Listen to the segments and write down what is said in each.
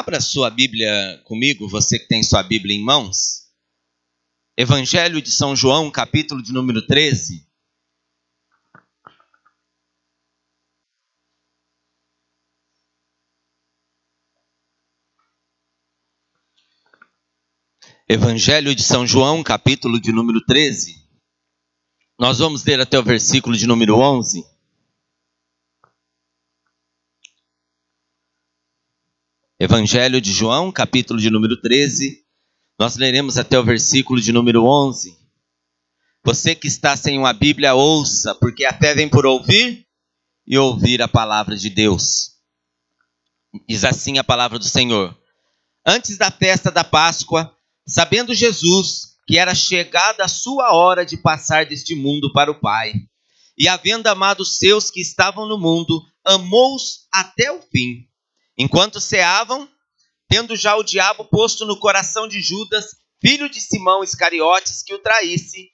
Abra sua Bíblia comigo, você que tem sua Bíblia em mãos. Evangelho de São João, capítulo de número 13. Evangelho de São João, capítulo de número 13. Nós vamos ler até o versículo de número 11. Evangelho de João, capítulo de número 13. Nós leremos até o versículo de número 11. Você que está sem uma Bíblia, ouça, porque a fé vem por ouvir e ouvir a palavra de Deus. Diz assim a palavra do Senhor. Antes da festa da Páscoa, sabendo Jesus que era chegada a sua hora de passar deste mundo para o Pai, e havendo amado os seus que estavam no mundo, amou-os até o fim. Enquanto ceavam, tendo já o diabo posto no coração de Judas, filho de Simão Iscariotes, que o traísse,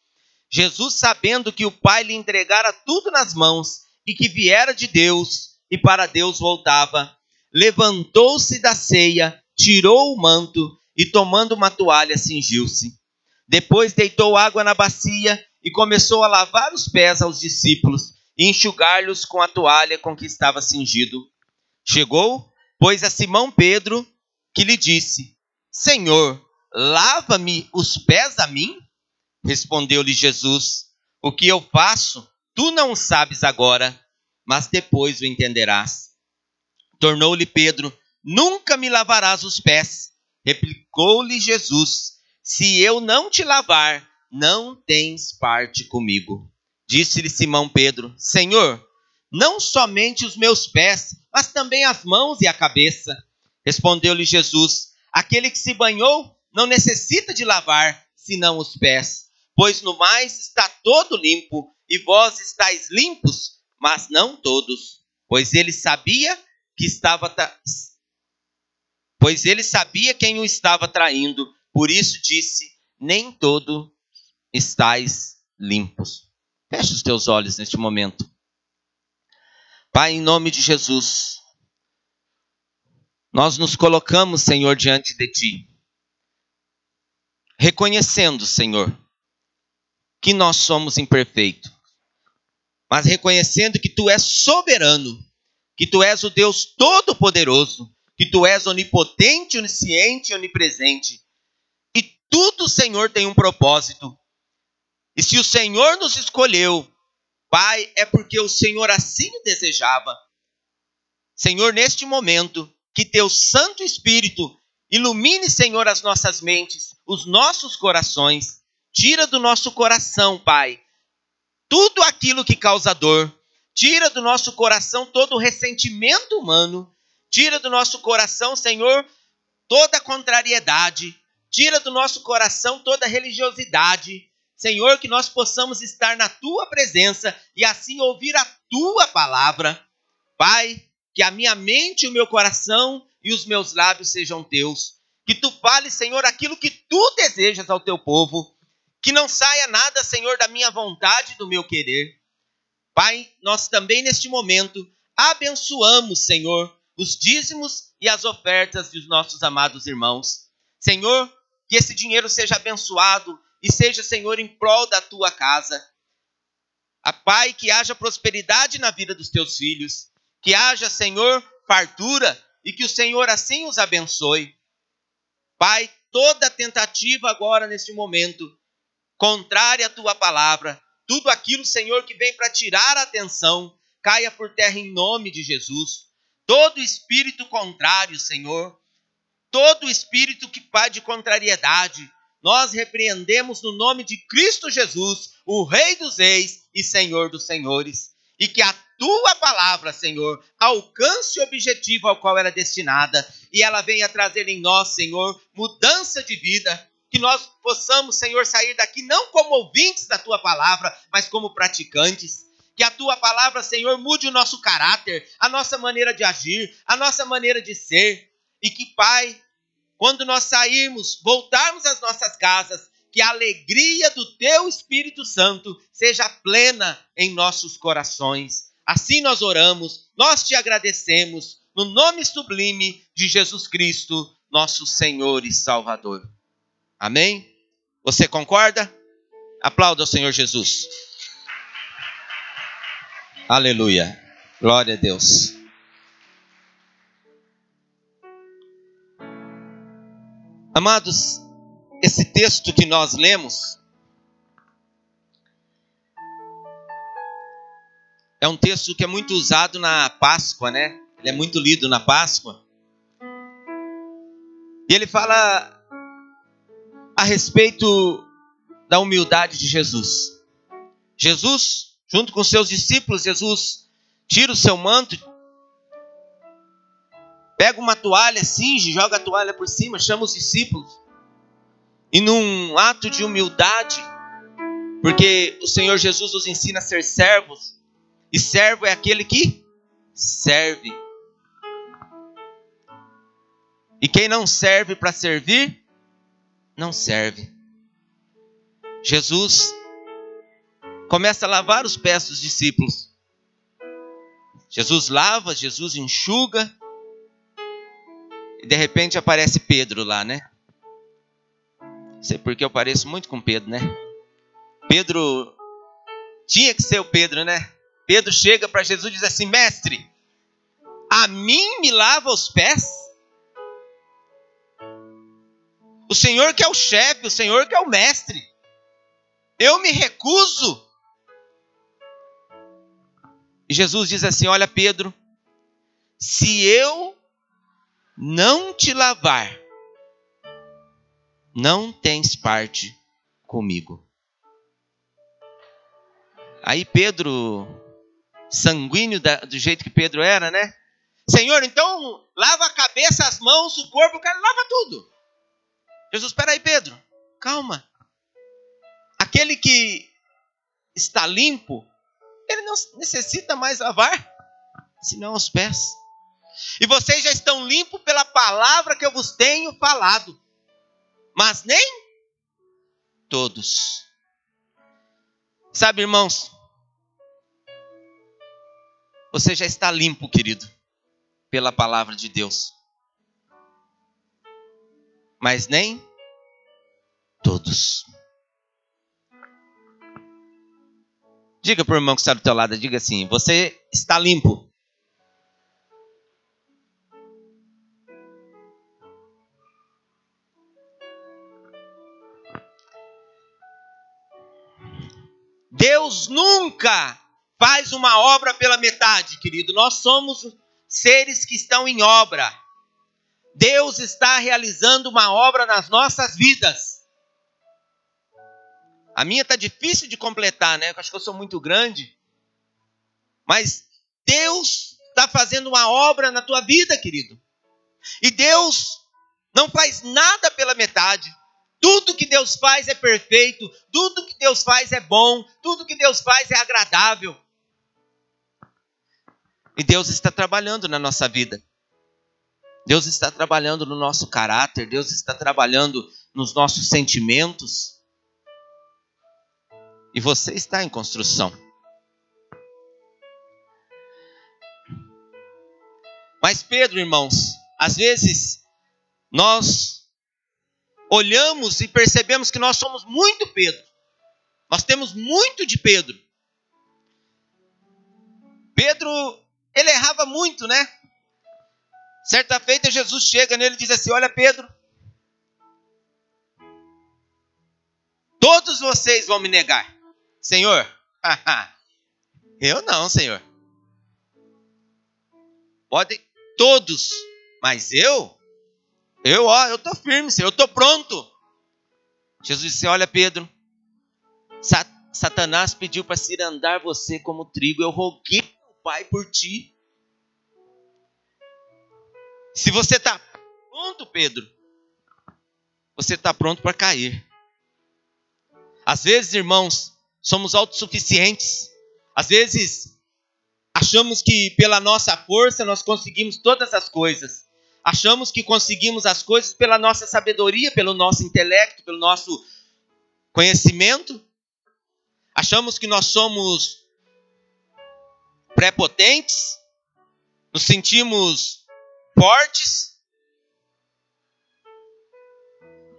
Jesus, sabendo que o Pai lhe entregara tudo nas mãos e que viera de Deus e para Deus voltava, levantou-se da ceia, tirou o manto e, tomando uma toalha, cingiu-se. Depois deitou água na bacia e começou a lavar os pés aos discípulos e enxugar-lhes com a toalha com que estava cingido. Chegou pois a Simão Pedro, que lhe disse: Senhor, lava-me os pés a mim? Respondeu-lhe Jesus: O que eu faço, tu não sabes agora, mas depois o entenderás. Tornou-lhe Pedro: Nunca me lavarás os pés. Replicou-lhe Jesus: Se eu não te lavar, não tens parte comigo. Disse-lhe Simão Pedro: Senhor, não somente os meus pés, mas também as mãos e a cabeça. Respondeu-lhe Jesus: Aquele que se banhou não necessita de lavar, senão os pés, pois no mais está todo limpo, e vós estáis limpos, mas não todos. Pois ele sabia que estava pois ele sabia quem o estava traindo, por isso disse: Nem todo estáis limpos. Feche os teus olhos neste momento. Pai, em nome de Jesus, nós nos colocamos, Senhor, diante de Ti, reconhecendo, Senhor, que nós somos imperfeitos, mas reconhecendo que Tu és soberano, que Tu és o Deus Todo-Poderoso, que Tu és onipotente, onisciente e onipresente. E tudo, Senhor, tem um propósito. E se o Senhor nos escolheu Pai, é porque o Senhor assim o desejava. Senhor, neste momento, que teu Santo Espírito ilumine, Senhor, as nossas mentes, os nossos corações. Tira do nosso coração, Pai, tudo aquilo que causa dor. Tira do nosso coração todo o ressentimento humano. Tira do nosso coração, Senhor, toda contrariedade. Tira do nosso coração toda religiosidade. Senhor, que nós possamos estar na tua presença e assim ouvir a tua palavra. Pai, que a minha mente, o meu coração e os meus lábios sejam teus. Que tu fales, Senhor, aquilo que tu desejas ao teu povo. Que não saia nada, Senhor, da minha vontade do meu querer. Pai, nós também neste momento abençoamos, Senhor, os dízimos e as ofertas dos nossos amados irmãos. Senhor, que esse dinheiro seja abençoado e seja, Senhor, em prol da tua casa. A Pai, que haja prosperidade na vida dos teus filhos, que haja, Senhor, fartura e que o Senhor assim os abençoe. Pai, toda tentativa agora neste momento, contrária à tua palavra, tudo aquilo, Senhor, que vem para tirar a atenção, caia por terra em nome de Jesus. Todo espírito contrário, Senhor, todo espírito que faz de contrariedade, nós repreendemos no nome de Cristo Jesus, o Rei dos Reis e Senhor dos Senhores, e que a tua palavra, Senhor, alcance o objetivo ao qual era destinada e ela venha trazer em nós, Senhor, mudança de vida, que nós possamos, Senhor, sair daqui não como ouvintes da tua palavra, mas como praticantes. Que a tua palavra, Senhor, mude o nosso caráter, a nossa maneira de agir, a nossa maneira de ser. E que, Pai, quando nós sairmos, voltarmos às nossas casas, que a alegria do teu Espírito Santo seja plena em nossos corações. Assim nós oramos, nós te agradecemos, no nome sublime de Jesus Cristo, nosso Senhor e Salvador. Amém? Você concorda? Aplauda o Senhor Jesus. Aleluia. Glória a Deus. Amados, esse texto que nós lemos é um texto que é muito usado na Páscoa, né? Ele é muito lido na Páscoa. E ele fala a respeito da humildade de Jesus. Jesus, junto com seus discípulos, Jesus tira o seu manto, pega uma toalha, cinge, joga a toalha por cima, chama os discípulos. E num ato de humildade, porque o Senhor Jesus nos ensina a ser servos, e servo é aquele que serve. E quem não serve para servir, não serve. Jesus começa a lavar os pés dos discípulos. Jesus lava, Jesus enxuga. E de repente aparece Pedro lá, né? Não sei porque eu pareço muito com Pedro, né? Pedro tinha que ser o Pedro, né? Pedro chega para Jesus e diz assim: Mestre, a mim me lava os pés? O Senhor que é o chefe, o Senhor que é o mestre. Eu me recuso. E Jesus diz assim: Olha, Pedro, se eu não te lavar, não tens parte comigo. Aí Pedro, sanguíneo do jeito que Pedro era, né? Senhor, então lava a cabeça, as mãos, o corpo, o cara lava tudo. Jesus, espera aí, Pedro, calma. Aquele que está limpo, ele não necessita mais lavar, senão os pés. E vocês já estão limpos pela palavra que eu vos tenho falado, mas nem todos. Sabe, irmãos, você já está limpo, querido, pela palavra de Deus mas nem todos. Diga para o irmão que está do teu lado, diga assim: você está limpo. Deus nunca faz uma obra pela metade, querido. Nós somos seres que estão em obra. Deus está realizando uma obra nas nossas vidas. A minha está difícil de completar, né? Eu acho que eu sou muito grande. Mas Deus está fazendo uma obra na tua vida, querido. E Deus não faz nada pela metade. Tudo que Deus faz é perfeito, tudo que Deus faz é bom, tudo que Deus faz é agradável. E Deus está trabalhando na nossa vida. Deus está trabalhando no nosso caráter, Deus está trabalhando nos nossos sentimentos. E você está em construção. Mas Pedro, irmãos, às vezes nós olhamos e percebemos que nós somos muito Pedro. Nós temos muito de Pedro. Pedro, ele errava muito, né? Certa feita, Jesus chega nele e diz assim: Olha, Pedro, todos vocês vão me negar. Senhor, eu não, Senhor. Podem todos, mas eu, eu, ó, eu tô firme, Senhor, eu tô pronto. Jesus disse: Olha, Pedro, Satanás pediu para se andar você como trigo. Eu roguei ao Pai por ti se você está pronto, Pedro, você está pronto para cair. Às vezes, irmãos, somos autossuficientes. Às vezes, achamos que pela nossa força nós conseguimos todas as coisas. Achamos que conseguimos as coisas pela nossa sabedoria, pelo nosso intelecto, pelo nosso conhecimento. Achamos que nós somos prepotentes, nos sentimos fortes.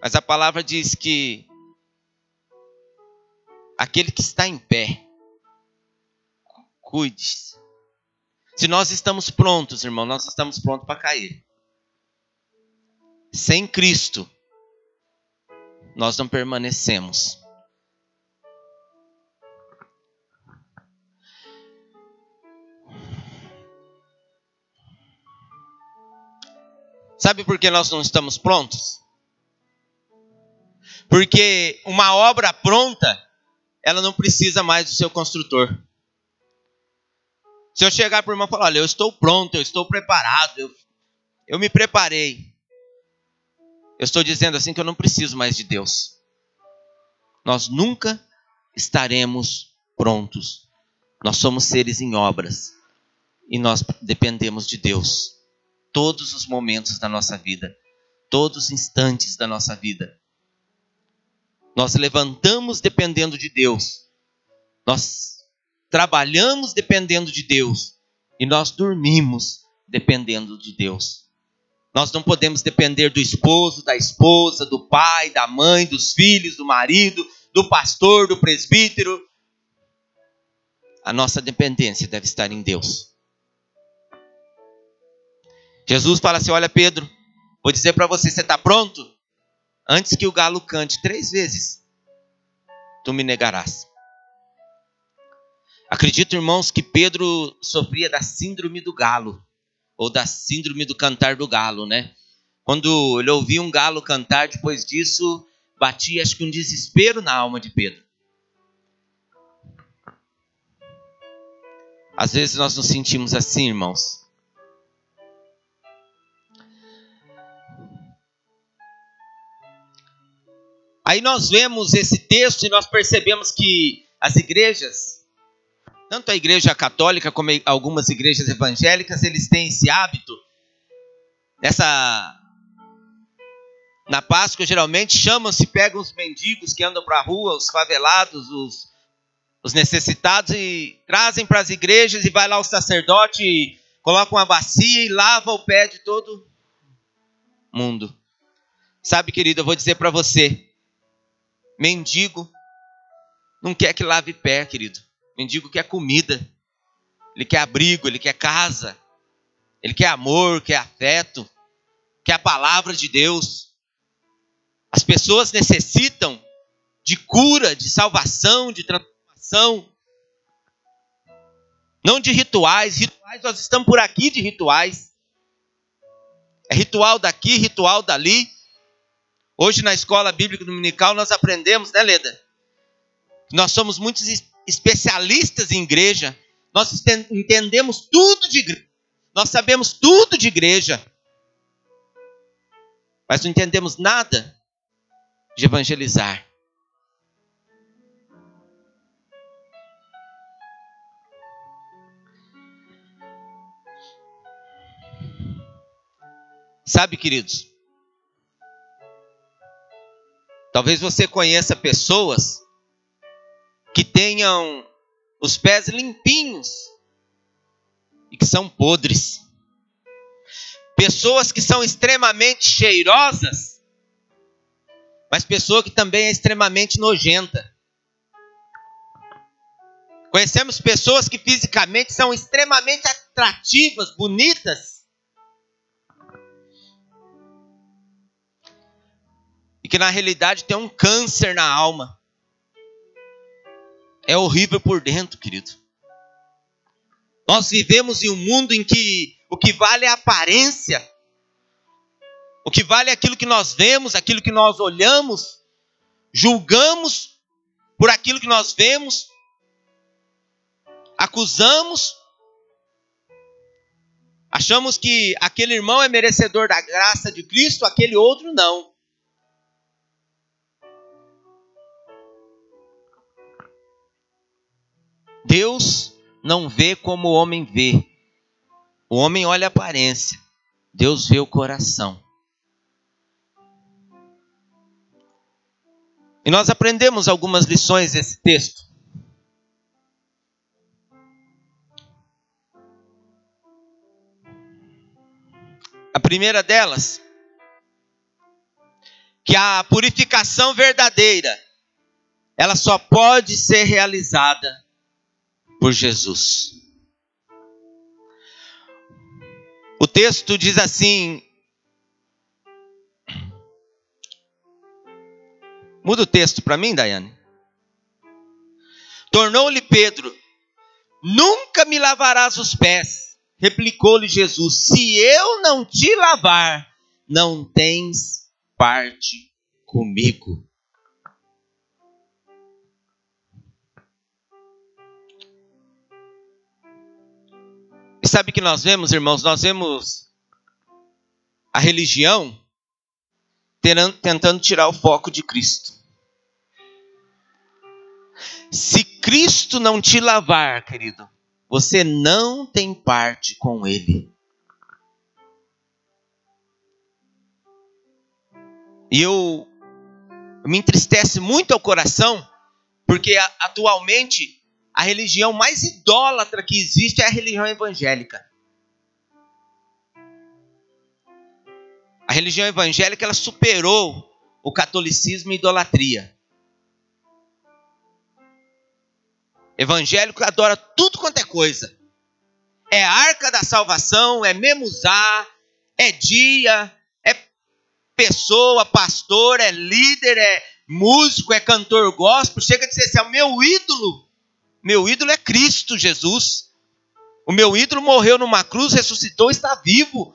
Mas a palavra diz que aquele que está em pé, cuide-se. Se nós estamos prontos, irmão, nós estamos prontos para cair. Sem Cristo, nós não permanecemos. Sabe por que nós não estamos prontos? Porque uma obra pronta, ela não precisa mais do seu construtor. Se eu chegar para o irmão e falar, olha, eu estou pronto, eu estou preparado, eu, eu me preparei. Eu estou dizendo assim que eu não preciso mais de Deus. Nós nunca estaremos prontos. Nós somos seres em obras e nós dependemos de Deus todos os momentos da nossa vida, todos os instantes da nossa vida. Nós levantamos dependendo de Deus. Nós trabalhamos dependendo de Deus e nós dormimos dependendo de Deus. Nós não podemos depender do esposo, da esposa, do pai, da mãe, dos filhos, do marido, do pastor, do presbítero. A nossa dependência deve estar em Deus. Jesus fala assim: Olha, Pedro, vou dizer para você: você está pronto? Antes que o galo cante três vezes, tu me negarás. Acredito, irmãos, que Pedro sofria da síndrome do galo, ou da síndrome do cantar do galo, né? Quando ele ouvia um galo cantar, depois disso, batia acho que um desespero na alma de Pedro. Às vezes nós nos sentimos assim, irmãos. Aí nós vemos esse texto e nós percebemos que as igrejas, tanto a igreja católica como algumas igrejas evangélicas, eles têm esse hábito. Essa na Páscoa geralmente chamam-se, pegam os mendigos que andam para a rua, os favelados, os, os necessitados e trazem para as igrejas e vai lá o sacerdote e coloca uma bacia e lava o pé de todo mundo. Sabe, querido, eu vou dizer para você, Mendigo não quer que lave pé, querido. Mendigo quer comida. Ele quer abrigo, ele quer casa. Ele quer amor, quer afeto, quer a palavra de Deus. As pessoas necessitam de cura, de salvação, de transformação. Não de rituais. Rituais, nós estamos por aqui de rituais. É ritual daqui, ritual dali. Hoje na escola bíblica dominical nós aprendemos, né, Leda? Nós somos muitos especialistas em igreja. Nós entendemos tudo de igreja. Nós sabemos tudo de igreja. Mas não entendemos nada de evangelizar. Sabe, queridos? Talvez você conheça pessoas que tenham os pés limpinhos e que são podres. Pessoas que são extremamente cheirosas, mas pessoa que também é extremamente nojenta. Conhecemos pessoas que fisicamente são extremamente atrativas, bonitas, e que na realidade tem um câncer na alma. É horrível por dentro, querido. Nós vivemos em um mundo em que o que vale é a aparência, o que vale é aquilo que nós vemos, aquilo que nós olhamos, julgamos por aquilo que nós vemos, acusamos, achamos que aquele irmão é merecedor da graça de Cristo, aquele outro não. Deus não vê como o homem vê. O homem olha a aparência, Deus vê o coração. E nós aprendemos algumas lições desse texto. A primeira delas, que a purificação verdadeira, ela só pode ser realizada por Jesus. O texto diz assim: Muda o texto para mim, Daiane. Tornou-lhe Pedro: Nunca me lavarás os pés. Replicou-lhe Jesus: Se eu não te lavar, não tens parte comigo. Sabe o que nós vemos, irmãos? Nós vemos a religião tentando tirar o foco de Cristo. Se Cristo não te lavar, querido, você não tem parte com Ele. E eu me entristece muito ao coração, porque atualmente a religião mais idólatra que existe é a religião evangélica. A religião evangélica ela superou o catolicismo e a idolatria. Evangélico adora tudo quanto é coisa. É arca da salvação, é memuzá, é dia, é pessoa, pastor, é líder, é músico, é cantor gospel. Chega a dizer assim: o meu ídolo, meu ídolo é Cristo Jesus. O meu ídolo morreu numa cruz, ressuscitou, está vivo.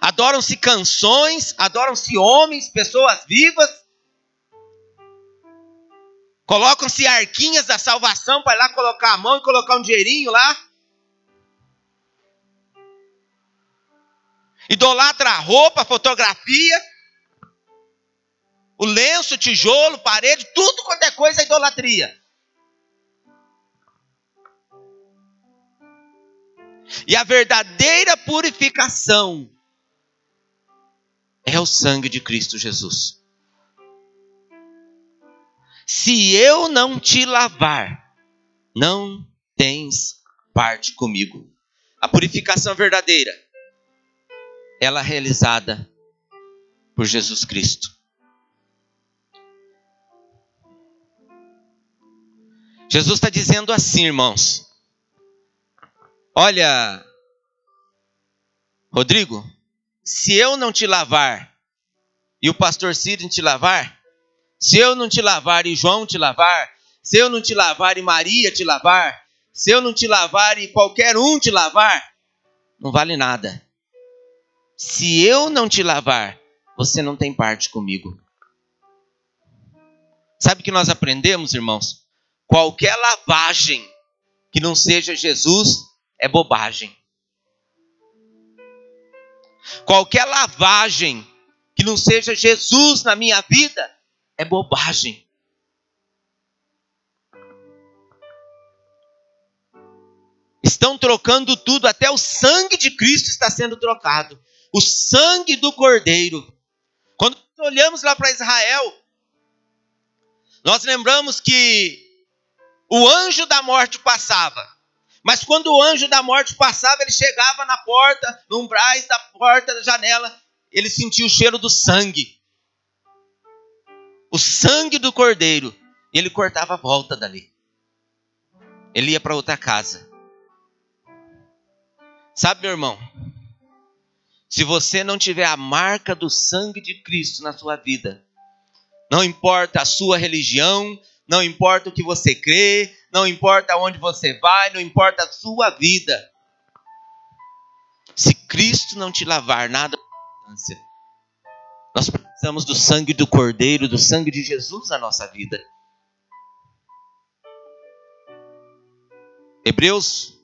Adoram-se canções, adoram-se homens, pessoas vivas. Colocam-se arquinhas da salvação para lá colocar a mão e colocar um dinheirinho lá. Idolatra a roupa, a fotografia, o lenço, o tijolo, parede, tudo quanto é coisa é idolatria. E a verdadeira purificação é o sangue de Cristo Jesus. Se eu não te lavar, não tens parte comigo. A purificação verdadeira, ela é realizada por Jesus Cristo. Jesus está dizendo assim, irmãos. Olha, Rodrigo, se eu não te lavar e o pastor Ciro te lavar, se eu não te lavar e João te lavar, se eu não te lavar e Maria te lavar, se eu não te lavar e qualquer um te lavar, não vale nada. Se eu não te lavar, você não tem parte comigo. Sabe o que nós aprendemos, irmãos? Qualquer lavagem que não seja Jesus é bobagem. Qualquer lavagem que não seja Jesus na minha vida é bobagem. Estão trocando tudo, até o sangue de Cristo está sendo trocado. O sangue do Cordeiro. Quando olhamos lá para Israel, nós lembramos que o anjo da morte passava. Mas quando o anjo da morte passava, ele chegava na porta, no umbrais da porta da janela, ele sentia o cheiro do sangue o sangue do cordeiro, e ele cortava a volta dali. Ele ia para outra casa. Sabe, meu irmão? Se você não tiver a marca do sangue de Cristo na sua vida, não importa a sua religião, não importa o que você crê, não importa aonde você vai, não importa a sua vida. Se Cristo não te lavar nada, nós precisamos do sangue do Cordeiro, do sangue de Jesus na nossa vida. Hebreus,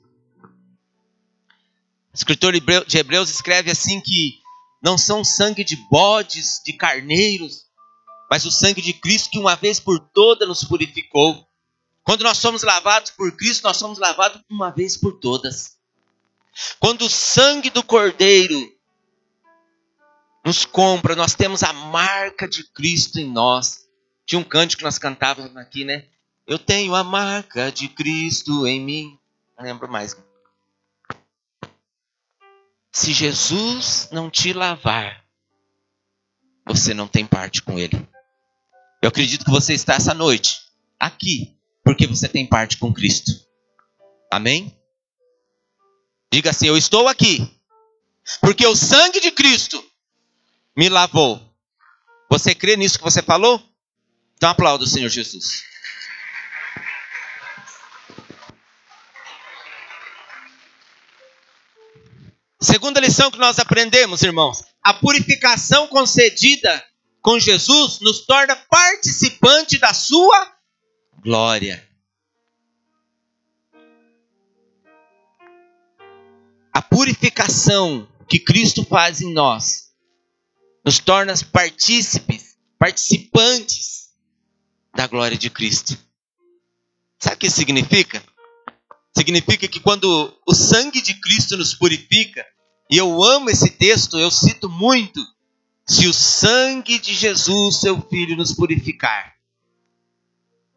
o escritor de Hebreus escreve assim que não são sangue de bodes, de carneiros, mas o sangue de Cristo que uma vez por toda nos purificou. Quando nós somos lavados por Cristo, nós somos lavados uma vez por todas. Quando o sangue do Cordeiro nos compra, nós temos a marca de Cristo em nós. Tinha um cântico que nós cantávamos aqui, né? Eu tenho a marca de Cristo em mim. Não lembro mais. Se Jesus não te lavar, você não tem parte com Ele. Eu acredito que você está essa noite aqui porque você tem parte com Cristo. Amém? Diga assim: Eu estou aqui porque o sangue de Cristo me lavou. Você crê nisso que você falou? Então aplauda o Senhor Jesus. Segunda lição que nós aprendemos, irmãos: a purificação concedida com Jesus nos torna participante da sua glória. A purificação que Cristo faz em nós nos torna partícipes, participantes da glória de Cristo. Sabe o que significa? Significa que quando o sangue de Cristo nos purifica, e eu amo esse texto, eu cito muito, se o sangue de Jesus, seu filho, nos purificar,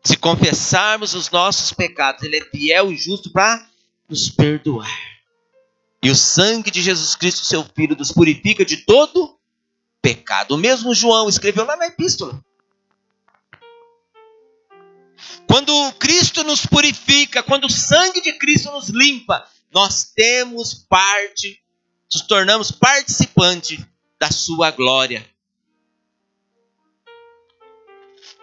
se confessarmos os nossos pecados, ele é fiel e justo para nos perdoar. E o sangue de Jesus Cristo, seu Filho, nos purifica de todo pecado. O mesmo João escreveu lá na epístola. Quando Cristo nos purifica, quando o sangue de Cristo nos limpa, nós temos parte, nos tornamos participante da sua glória.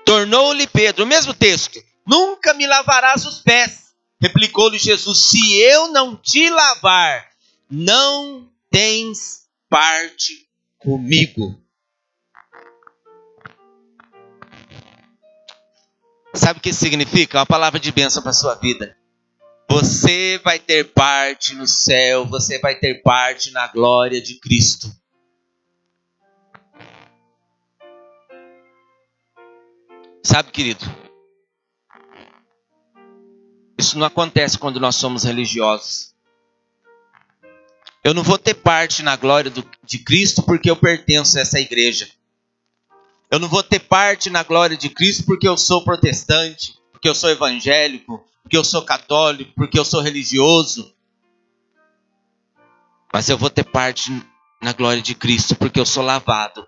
Tornou-lhe Pedro, o mesmo texto, nunca me lavarás os pés. Replicou-lhe Jesus: Se eu não te lavar, não tens parte comigo. Sabe o que significa? Uma palavra de bênção para sua vida. Você vai ter parte no céu, você vai ter parte na glória de Cristo. Sabe, querido? Isso não acontece quando nós somos religiosos. Eu não vou ter parte na glória do, de Cristo porque eu pertenço a essa igreja. Eu não vou ter parte na glória de Cristo porque eu sou protestante, porque eu sou evangélico, porque eu sou católico, porque eu sou religioso. Mas eu vou ter parte na glória de Cristo porque eu sou lavado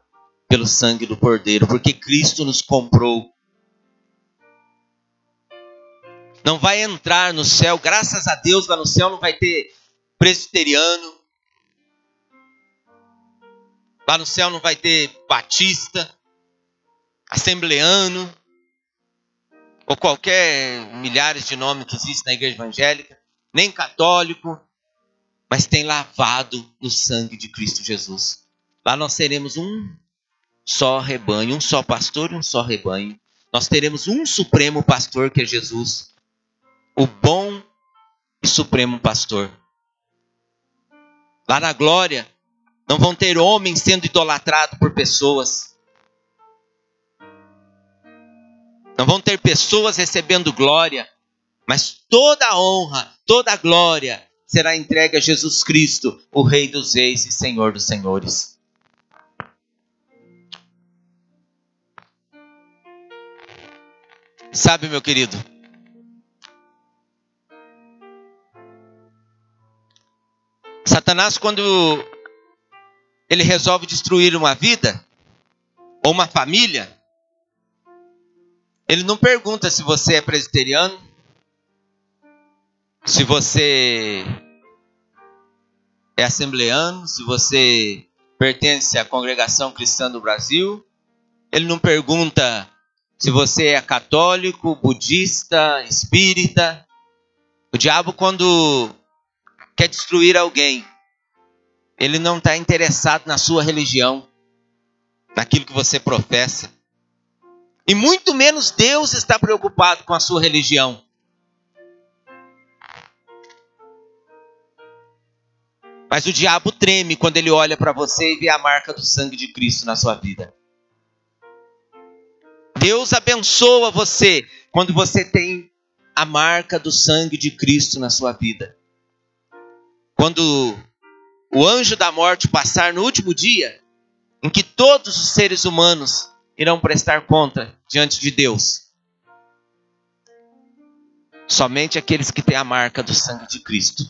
pelo sangue do Cordeiro, porque Cristo nos comprou. Não vai entrar no céu, graças a Deus, lá no céu não vai ter presbiteriano, Lá no céu não vai ter batista, assembleano, ou qualquer milhares de nomes que existem na igreja evangélica, nem católico, mas tem lavado no sangue de Cristo Jesus. Lá nós teremos um só rebanho, um só pastor e um só rebanho. Nós teremos um supremo pastor que é Jesus, o bom e supremo pastor. Lá na glória, não vão ter homens sendo idolatrados por pessoas. Não vão ter pessoas recebendo glória. Mas toda a honra, toda a glória será entregue a Jesus Cristo, o Rei dos Reis e Senhor dos Senhores. Sabe, meu querido, Satanás, quando ele resolve destruir uma vida ou uma família, ele não pergunta se você é presbiteriano, se você é assembleano, se você pertence à congregação cristã do Brasil. Ele não pergunta se você é católico, budista, espírita. O diabo, quando quer destruir alguém, ele não está interessado na sua religião, naquilo que você professa. E muito menos Deus está preocupado com a sua religião. Mas o diabo treme quando ele olha para você e vê a marca do sangue de Cristo na sua vida. Deus abençoa você quando você tem a marca do sangue de Cristo na sua vida. Quando o anjo da morte passar no último dia, em que todos os seres humanos irão prestar conta diante de Deus. Somente aqueles que têm a marca do sangue de Cristo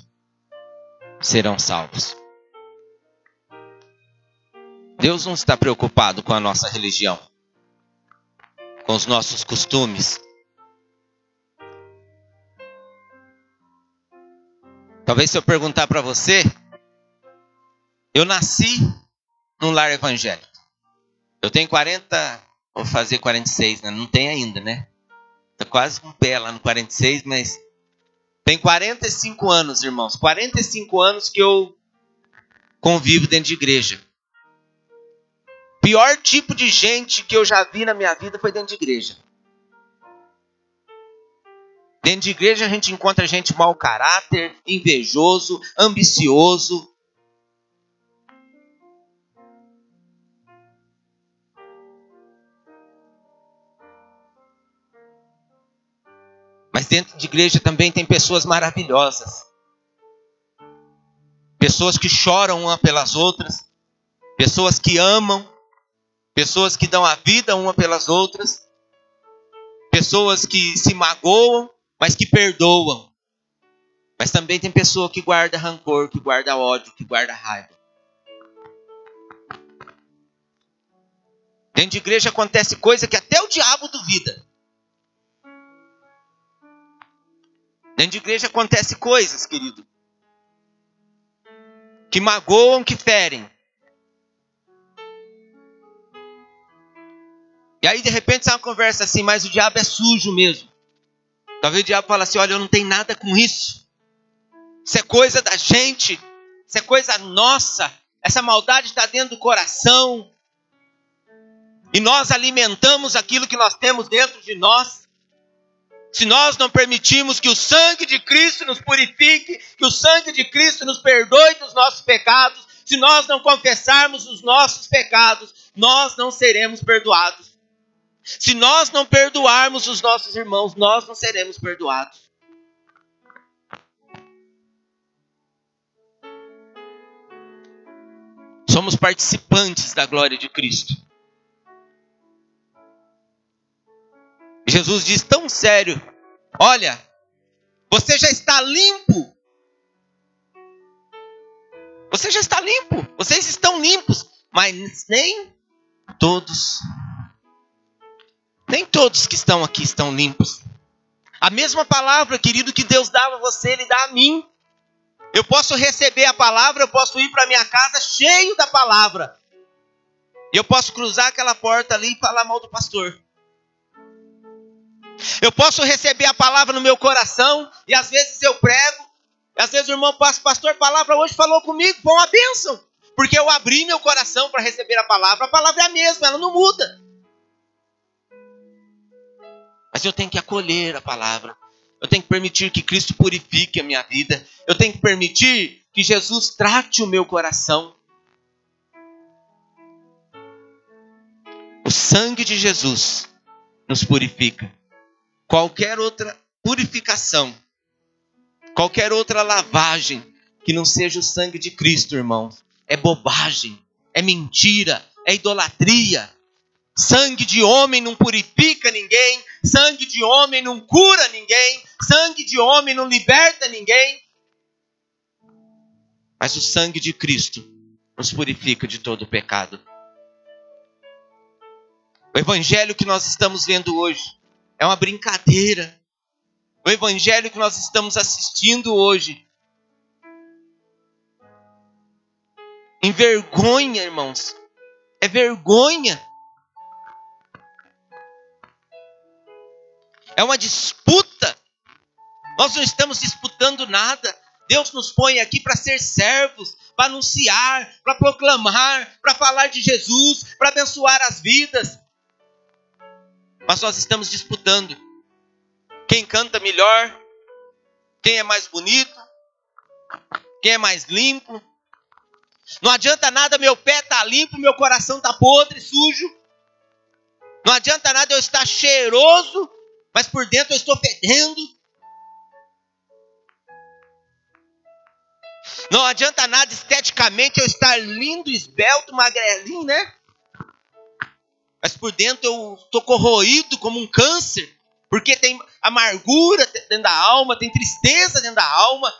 serão salvos. Deus não está preocupado com a nossa religião, com os nossos costumes. Talvez se eu perguntar para você, eu nasci num lar evangélico. Eu tenho 40, vou fazer 46, né? Não tem ainda, né? Tá quase com o pé lá no 46, mas tem 45 anos, irmãos. 45 anos que eu convivo dentro de igreja. Pior tipo de gente que eu já vi na minha vida foi dentro de igreja. Dentro de igreja a gente encontra gente mau caráter, invejoso, ambicioso. Mas dentro de igreja também tem pessoas maravilhosas. Pessoas que choram uma pelas outras, pessoas que amam, pessoas que dão a vida uma pelas outras, pessoas que se magoam, mas que perdoam. Mas também tem pessoa que guarda rancor, que guarda ódio, que guarda raiva. Dentro de igreja acontece coisa que até o diabo duvida. Dentro de igreja acontece coisas, querido, que magoam, que ferem. E aí, de repente, sai uma conversa assim, mas o diabo é sujo mesmo. Talvez o diabo fale assim: olha, eu não tenho nada com isso. Isso é coisa da gente. Isso é coisa nossa. Essa maldade está dentro do coração. E nós alimentamos aquilo que nós temos dentro de nós. Se nós não permitirmos que o sangue de Cristo nos purifique, que o sangue de Cristo nos perdoe dos nossos pecados, se nós não confessarmos os nossos pecados, nós não seremos perdoados. Se nós não perdoarmos os nossos irmãos, nós não seremos perdoados. Somos participantes da glória de Cristo. Jesus diz tão sério: Olha, você já está limpo. Você já está limpo. Vocês estão limpos. Mas nem todos nem todos que estão aqui estão limpos. A mesma palavra, querido, que Deus dava a você, Ele dá a mim. Eu posso receber a palavra, eu posso ir para minha casa cheio da palavra. Eu posso cruzar aquela porta ali e falar mal do pastor. Eu posso receber a palavra no meu coração e às vezes eu prego. E às vezes o irmão passa, pastor, a palavra hoje falou comigo, foi uma bênção. Porque eu abri meu coração para receber a palavra. A palavra é a mesma, ela não muda. Mas eu tenho que acolher a palavra. Eu tenho que permitir que Cristo purifique a minha vida. Eu tenho que permitir que Jesus trate o meu coração. O sangue de Jesus nos purifica. Qualquer outra purificação, qualquer outra lavagem que não seja o sangue de Cristo, irmãos, é bobagem, é mentira, é idolatria, Sangue de homem não purifica ninguém, sangue de homem não cura ninguém, sangue de homem não liberta ninguém. Mas o sangue de Cristo nos purifica de todo o pecado. O evangelho que nós estamos vendo hoje é uma brincadeira. O evangelho que nós estamos assistindo hoje envergonha, irmãos. É vergonha. É uma disputa. Nós não estamos disputando nada. Deus nos põe aqui para ser servos, para anunciar, para proclamar, para falar de Jesus, para abençoar as vidas. Mas nós estamos disputando. Quem canta melhor? Quem é mais bonito? Quem é mais limpo? Não adianta nada meu pé tá limpo, meu coração tá podre, sujo. Não adianta nada eu estar cheiroso mas por dentro eu estou fedendo. Não adianta nada esteticamente eu estar lindo, esbelto, magrelinho, né? Mas por dentro eu estou corroído como um câncer, porque tem amargura dentro da alma, tem tristeza dentro da alma.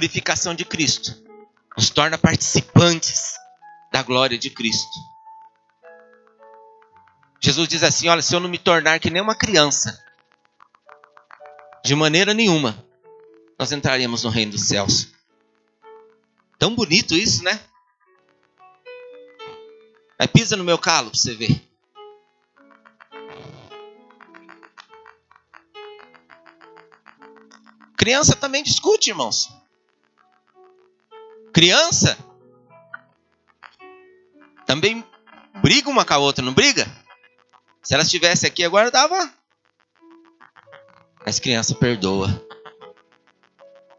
purificação de Cristo nos torna participantes da glória de Cristo. Jesus diz assim: Olha, se eu não me tornar que nem uma criança, de maneira nenhuma nós entraremos no reino dos céus. Tão bonito isso, né? Aí pisa no meu calo para você ver. Criança também discute, irmãos. Criança também briga uma com a outra, não briga? Se ela estivesse aqui agora, dava. Mas criança perdoa.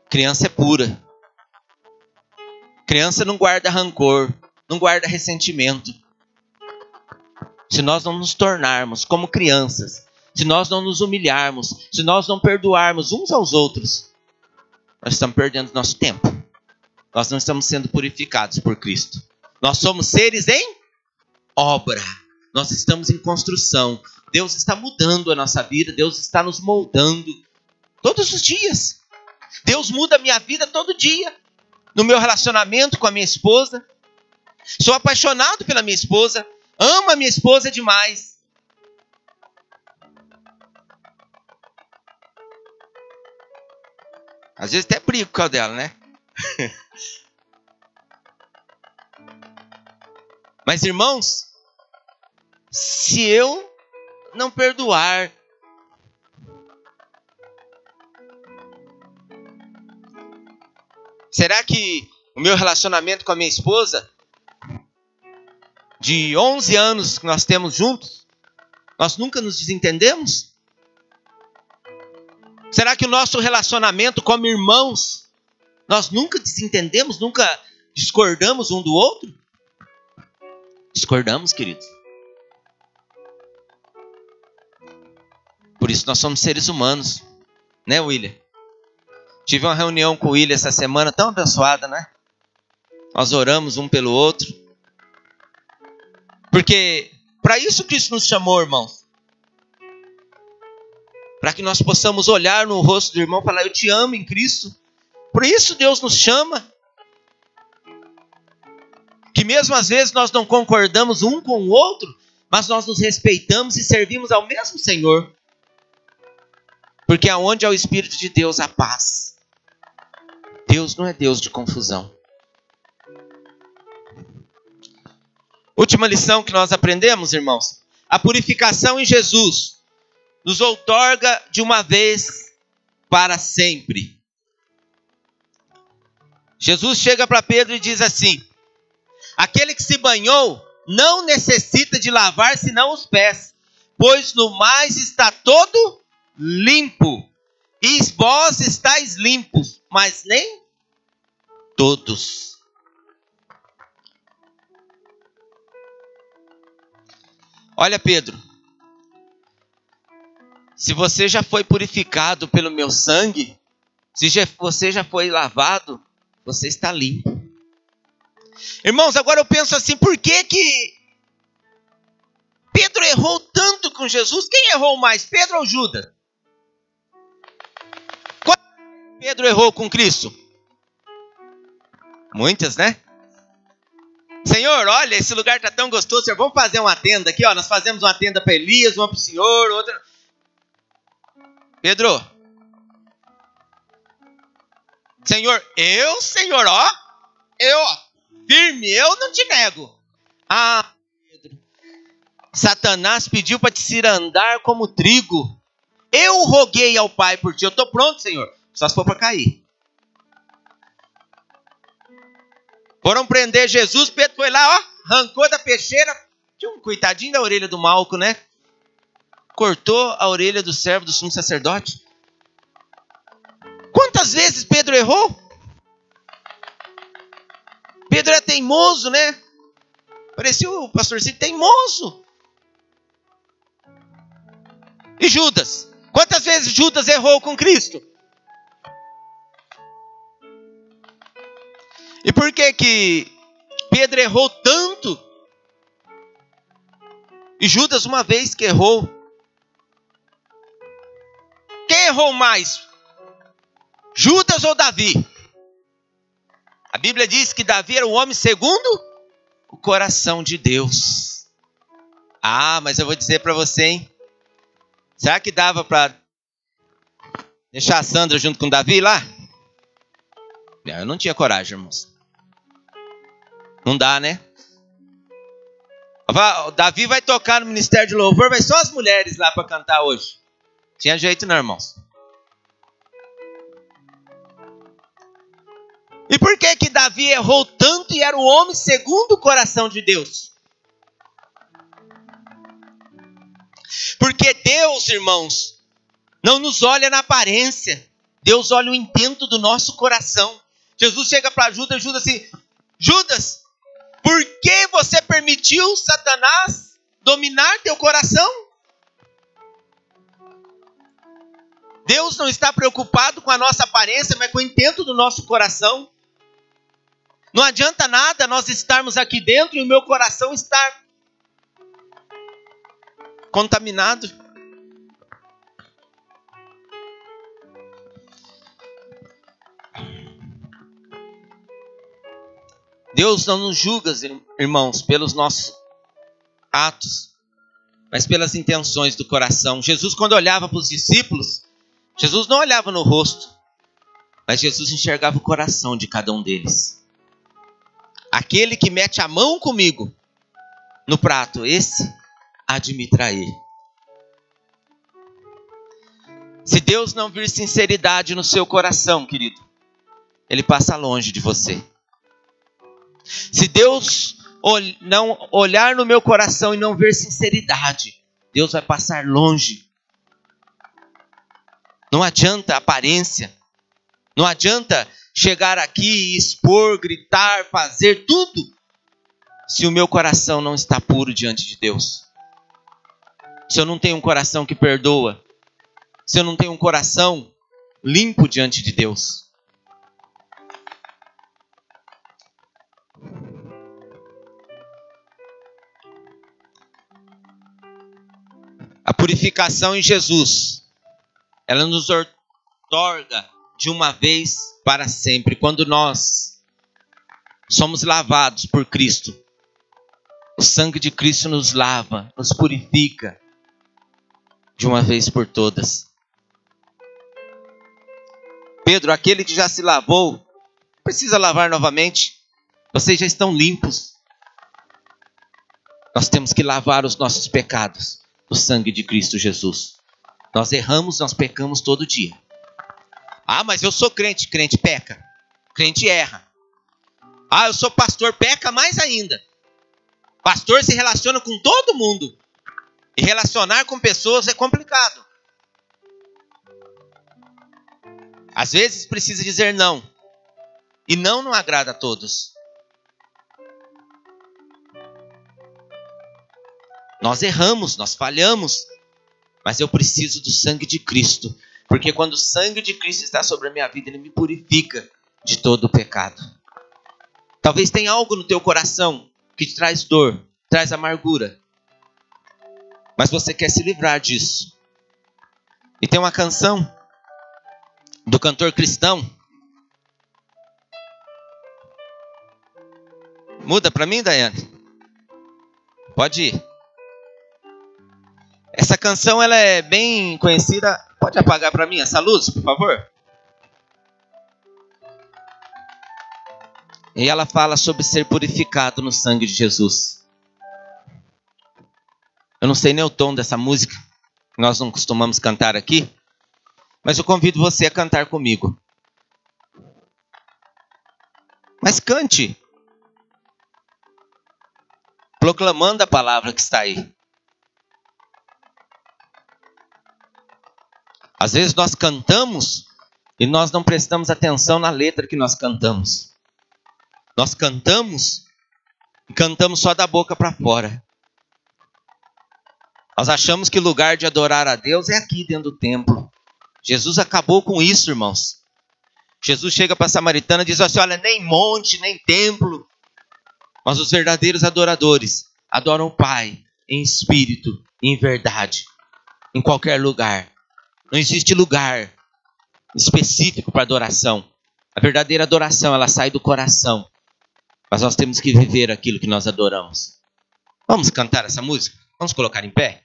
Criança é pura. Criança não guarda rancor, não guarda ressentimento. Se nós não nos tornarmos como crianças, se nós não nos humilharmos, se nós não perdoarmos uns aos outros, nós estamos perdendo nosso tempo. Nós não estamos sendo purificados por Cristo. Nós somos seres em obra. Nós estamos em construção. Deus está mudando a nossa vida, Deus está nos moldando todos os dias. Deus muda a minha vida todo dia. No meu relacionamento com a minha esposa. Sou apaixonado pela minha esposa. Amo a minha esposa demais. Às vezes até brigo com a dela, né? Mas irmãos, se eu não perdoar, será que o meu relacionamento com a minha esposa, de 11 anos que nós temos juntos, nós nunca nos desentendemos? Será que o nosso relacionamento como irmãos, nós nunca desentendemos, nunca discordamos um do outro? Discordamos, queridos. Por isso nós somos seres humanos, né, William? Tive uma reunião com o William essa semana tão abençoada, né? Nós oramos um pelo outro. Porque para isso Cristo nos chamou, irmãos para que nós possamos olhar no rosto do irmão e falar: Eu te amo em Cristo. Por isso Deus nos chama. Que mesmo às vezes nós não concordamos um com o outro, mas nós nos respeitamos e servimos ao mesmo Senhor. Porque aonde há o Espírito de Deus, há paz. Deus não é Deus de confusão. Última lição que nós aprendemos, irmãos: a purificação em Jesus nos outorga de uma vez para sempre. Jesus chega para Pedro e diz assim: Aquele que se banhou não necessita de lavar senão os pés, pois no mais está todo limpo. E vós estáis limpos, mas nem todos. Olha, Pedro, se você já foi purificado pelo meu sangue, se já, você já foi lavado, você está limpo. Irmãos, agora eu penso assim, por que que Pedro errou tanto com Jesus? Quem errou mais, Pedro ou Judas? Pedro errou com Cristo? Muitas, né? Senhor, olha, esse lugar está tão gostoso, senhor, vamos fazer uma tenda aqui, ó. Nós fazemos uma tenda para Elias, uma para o senhor, outra. Pedro. Senhor, eu, Senhor, ó, eu, ó, firme, eu não te nego. Ah, Pedro, Satanás pediu para te cirandar como trigo. Eu roguei ao Pai por ti. Eu estou pronto, Senhor. Só se for para cair. Foram prender Jesus, Pedro foi lá, ó, arrancou da peixeira. Tinha um coitadinho da orelha do Malco, né? cortou a orelha do servo do sumo sacerdote? Quantas vezes Pedro errou? Pedro é teimoso, né? Parecia o pastorzinho teimoso. E Judas? Quantas vezes Judas errou com Cristo? E por que que Pedro errou tanto? E Judas, uma vez que errou, quem errou mais? Judas ou Davi? A Bíblia diz que Davi era o homem segundo o coração de Deus. Ah, mas eu vou dizer para você, hein? Será que dava para deixar a Sandra junto com Davi lá? Eu não tinha coragem, irmãos. Não dá, né? Davi vai tocar no ministério de louvor, vai só as mulheres lá para cantar hoje. Tinha jeito, não, irmãos. E por que que Davi errou tanto e era o homem segundo o coração de Deus? Porque Deus, irmãos, não nos olha na aparência. Deus olha o intento do nosso coração. Jesus chega para Judas, Judas assim: Judas, por que você permitiu Satanás dominar teu coração? Deus não está preocupado com a nossa aparência, mas com o intento do nosso coração. Não adianta nada nós estarmos aqui dentro e o meu coração estar contaminado. Deus não nos julga, irmãos, pelos nossos atos, mas pelas intenções do coração. Jesus, quando olhava para os discípulos, Jesus não olhava no rosto, mas Jesus enxergava o coração de cada um deles. Aquele que mete a mão comigo no prato, esse há de me trair. Se Deus não vir sinceridade no seu coração, querido, ele passa longe de você. Se Deus não olhar no meu coração e não ver sinceridade, Deus vai passar longe. Não adianta aparência. Não adianta chegar aqui e expor, gritar, fazer tudo, se o meu coração não está puro diante de Deus. Se eu não tenho um coração que perdoa, se eu não tenho um coração limpo diante de Deus. Purificação em Jesus, ela nos otorga de uma vez para sempre. Quando nós somos lavados por Cristo, o sangue de Cristo nos lava, nos purifica de uma vez por todas. Pedro, aquele que já se lavou, precisa lavar novamente. Vocês já estão limpos. Nós temos que lavar os nossos pecados do sangue de Cristo Jesus. Nós erramos, nós pecamos todo dia. Ah, mas eu sou crente. Crente peca. Crente erra. Ah, eu sou pastor. Peca mais ainda. Pastor se relaciona com todo mundo. E relacionar com pessoas é complicado. Às vezes precisa dizer não. E não não agrada a todos. Nós erramos, nós falhamos, mas eu preciso do sangue de Cristo porque quando o sangue de Cristo está sobre a minha vida, ele me purifica de todo o pecado. Talvez tenha algo no teu coração que te traz dor, traz amargura. Mas você quer se livrar disso. E tem uma canção do cantor cristão. Muda para mim, Daiane? Pode ir. Essa canção ela é bem conhecida Pode apagar para mim essa luz, por favor? E ela fala sobre ser purificado no sangue de Jesus. Eu não sei nem o tom dessa música, nós não costumamos cantar aqui, mas eu convido você a cantar comigo. Mas cante, proclamando a palavra que está aí. Às vezes nós cantamos e nós não prestamos atenção na letra que nós cantamos. Nós cantamos e cantamos só da boca para fora. Nós achamos que o lugar de adorar a Deus é aqui dentro do templo. Jesus acabou com isso, irmãos. Jesus chega para a samaritana e diz assim: Olha, nem monte, nem templo, mas os verdadeiros adoradores adoram o Pai em espírito em verdade, em qualquer lugar. Não existe lugar específico para adoração. A verdadeira adoração, ela sai do coração. Mas nós temos que viver aquilo que nós adoramos. Vamos cantar essa música? Vamos colocar em pé?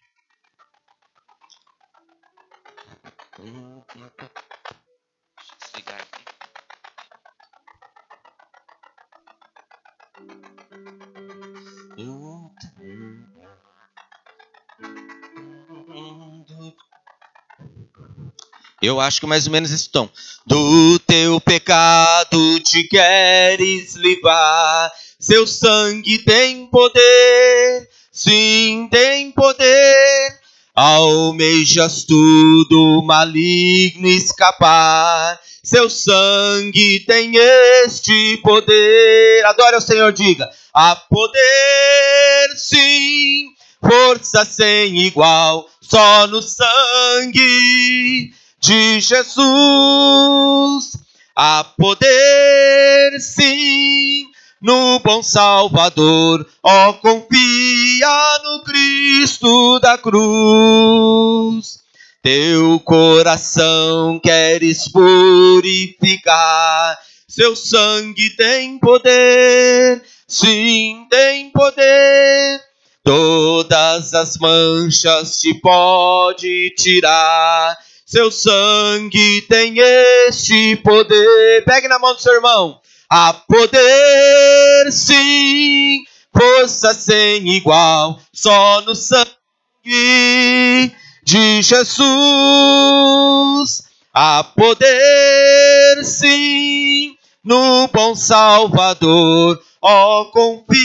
Eu acho que mais ou menos esse tom. Do teu pecado te queres livrar, seu sangue tem poder, sim, tem poder. Almejas tudo maligno escapar, seu sangue tem este poder. Adore o Senhor, diga: há poder, sim, força sem igual, só no sangue de Jesus. Há poder, sim, no bom Salvador. Ó, oh, confia no Cristo da cruz. Teu coração queres purificar, seu sangue tem poder, sim, tem poder. Todas as manchas te pode tirar, seu sangue tem este poder. Pegue na mão do seu irmão. Há poder, sim, força sem igual, só no sangue de Jesus. Há poder, sim, no bom Salvador. Ó, oh, confia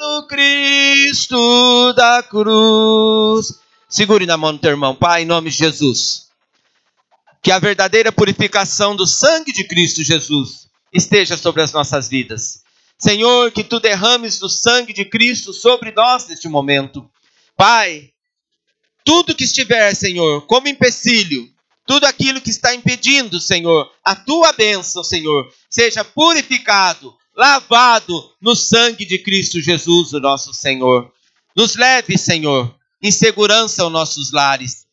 no Cristo da cruz. Segure na mão do teu irmão, Pai, em nome de Jesus. Que a verdadeira purificação do sangue de Cristo Jesus esteja sobre as nossas vidas. Senhor, que tu derrames do sangue de Cristo sobre nós neste momento. Pai, tudo que estiver, Senhor, como empecilho, tudo aquilo que está impedindo, Senhor, a tua bênção, Senhor, seja purificado, lavado no sangue de Cristo Jesus, o nosso Senhor. Nos leve, Senhor, em segurança aos nossos lares.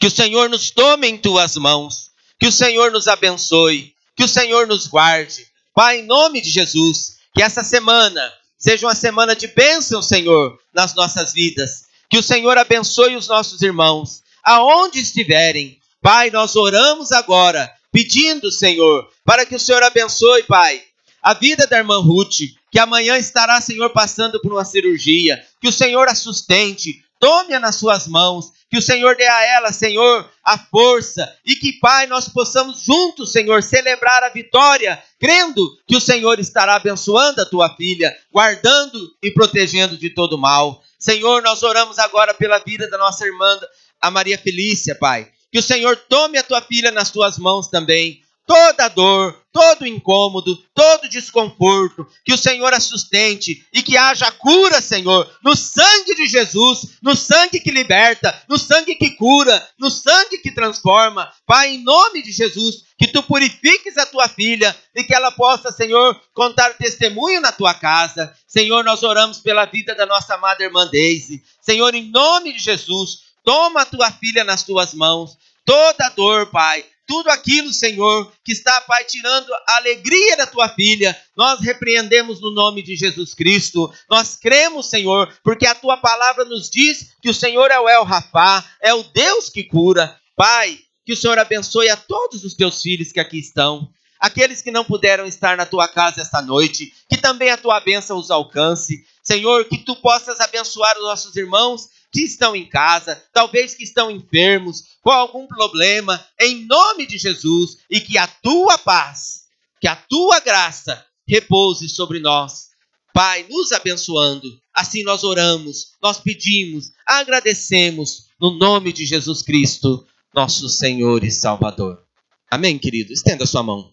Que o Senhor nos tome em tuas mãos. Que o Senhor nos abençoe. Que o Senhor nos guarde. Pai, em nome de Jesus, que essa semana seja uma semana de bênção, Senhor, nas nossas vidas. Que o Senhor abençoe os nossos irmãos, aonde estiverem. Pai, nós oramos agora, pedindo, Senhor, para que o Senhor abençoe, Pai, a vida da irmã Ruth, que amanhã estará, Senhor, passando por uma cirurgia. Que o Senhor a sustente, tome-a nas suas mãos, que o Senhor dê a ela, Senhor, a força e que, Pai, nós possamos juntos, Senhor, celebrar a vitória, crendo que o Senhor estará abençoando a tua filha, guardando e protegendo de todo mal. Senhor, nós oramos agora pela vida da nossa irmã, a Maria Felícia, Pai. Que o Senhor tome a tua filha nas tuas mãos também toda dor, todo incômodo, todo desconforto, que o Senhor a sustente e que haja cura, Senhor, no sangue de Jesus, no sangue que liberta, no sangue que cura, no sangue que transforma. Pai, em nome de Jesus, que tu purifiques a tua filha e que ela possa, Senhor, contar testemunho na tua casa. Senhor, nós oramos pela vida da nossa amada irmã Daisy. Senhor, em nome de Jesus, toma a tua filha nas tuas mãos. Toda dor, Pai, tudo aquilo, Senhor, que está, Pai, tirando a alegria da tua filha, nós repreendemos no nome de Jesus Cristo. Nós cremos, Senhor, porque a tua palavra nos diz que o Senhor é o El Rafá, é o Deus que cura. Pai, que o Senhor abençoe a todos os teus filhos que aqui estão. Aqueles que não puderam estar na tua casa esta noite, que também a tua bênção os alcance. Senhor, que tu possas abençoar os nossos irmãos que estão em casa, talvez que estão enfermos, com algum problema, em nome de Jesus, e que a tua paz, que a tua graça repouse sobre nós. Pai, nos abençoando. Assim nós oramos, nós pedimos, agradecemos no nome de Jesus Cristo, nosso Senhor e Salvador. Amém, querido? Estenda sua mão.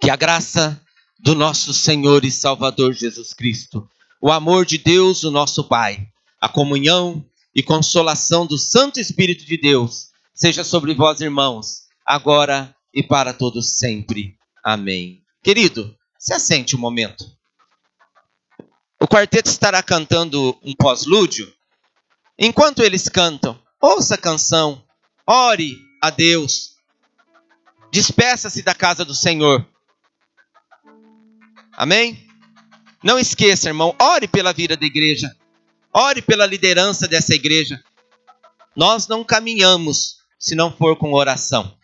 Que a graça do nosso Senhor e Salvador Jesus Cristo, o amor de Deus, o nosso Pai, a comunhão e consolação do Santo Espírito de Deus seja sobre vós, irmãos, agora e para todos sempre. Amém. Querido, se assente um momento. O quarteto estará cantando um pós-lúdio. Enquanto eles cantam, ouça a canção, ore a Deus. Despeça-se da casa do Senhor. Amém? Não esqueça, irmão, ore pela vida da igreja. Ore pela liderança dessa igreja. Nós não caminhamos se não for com oração.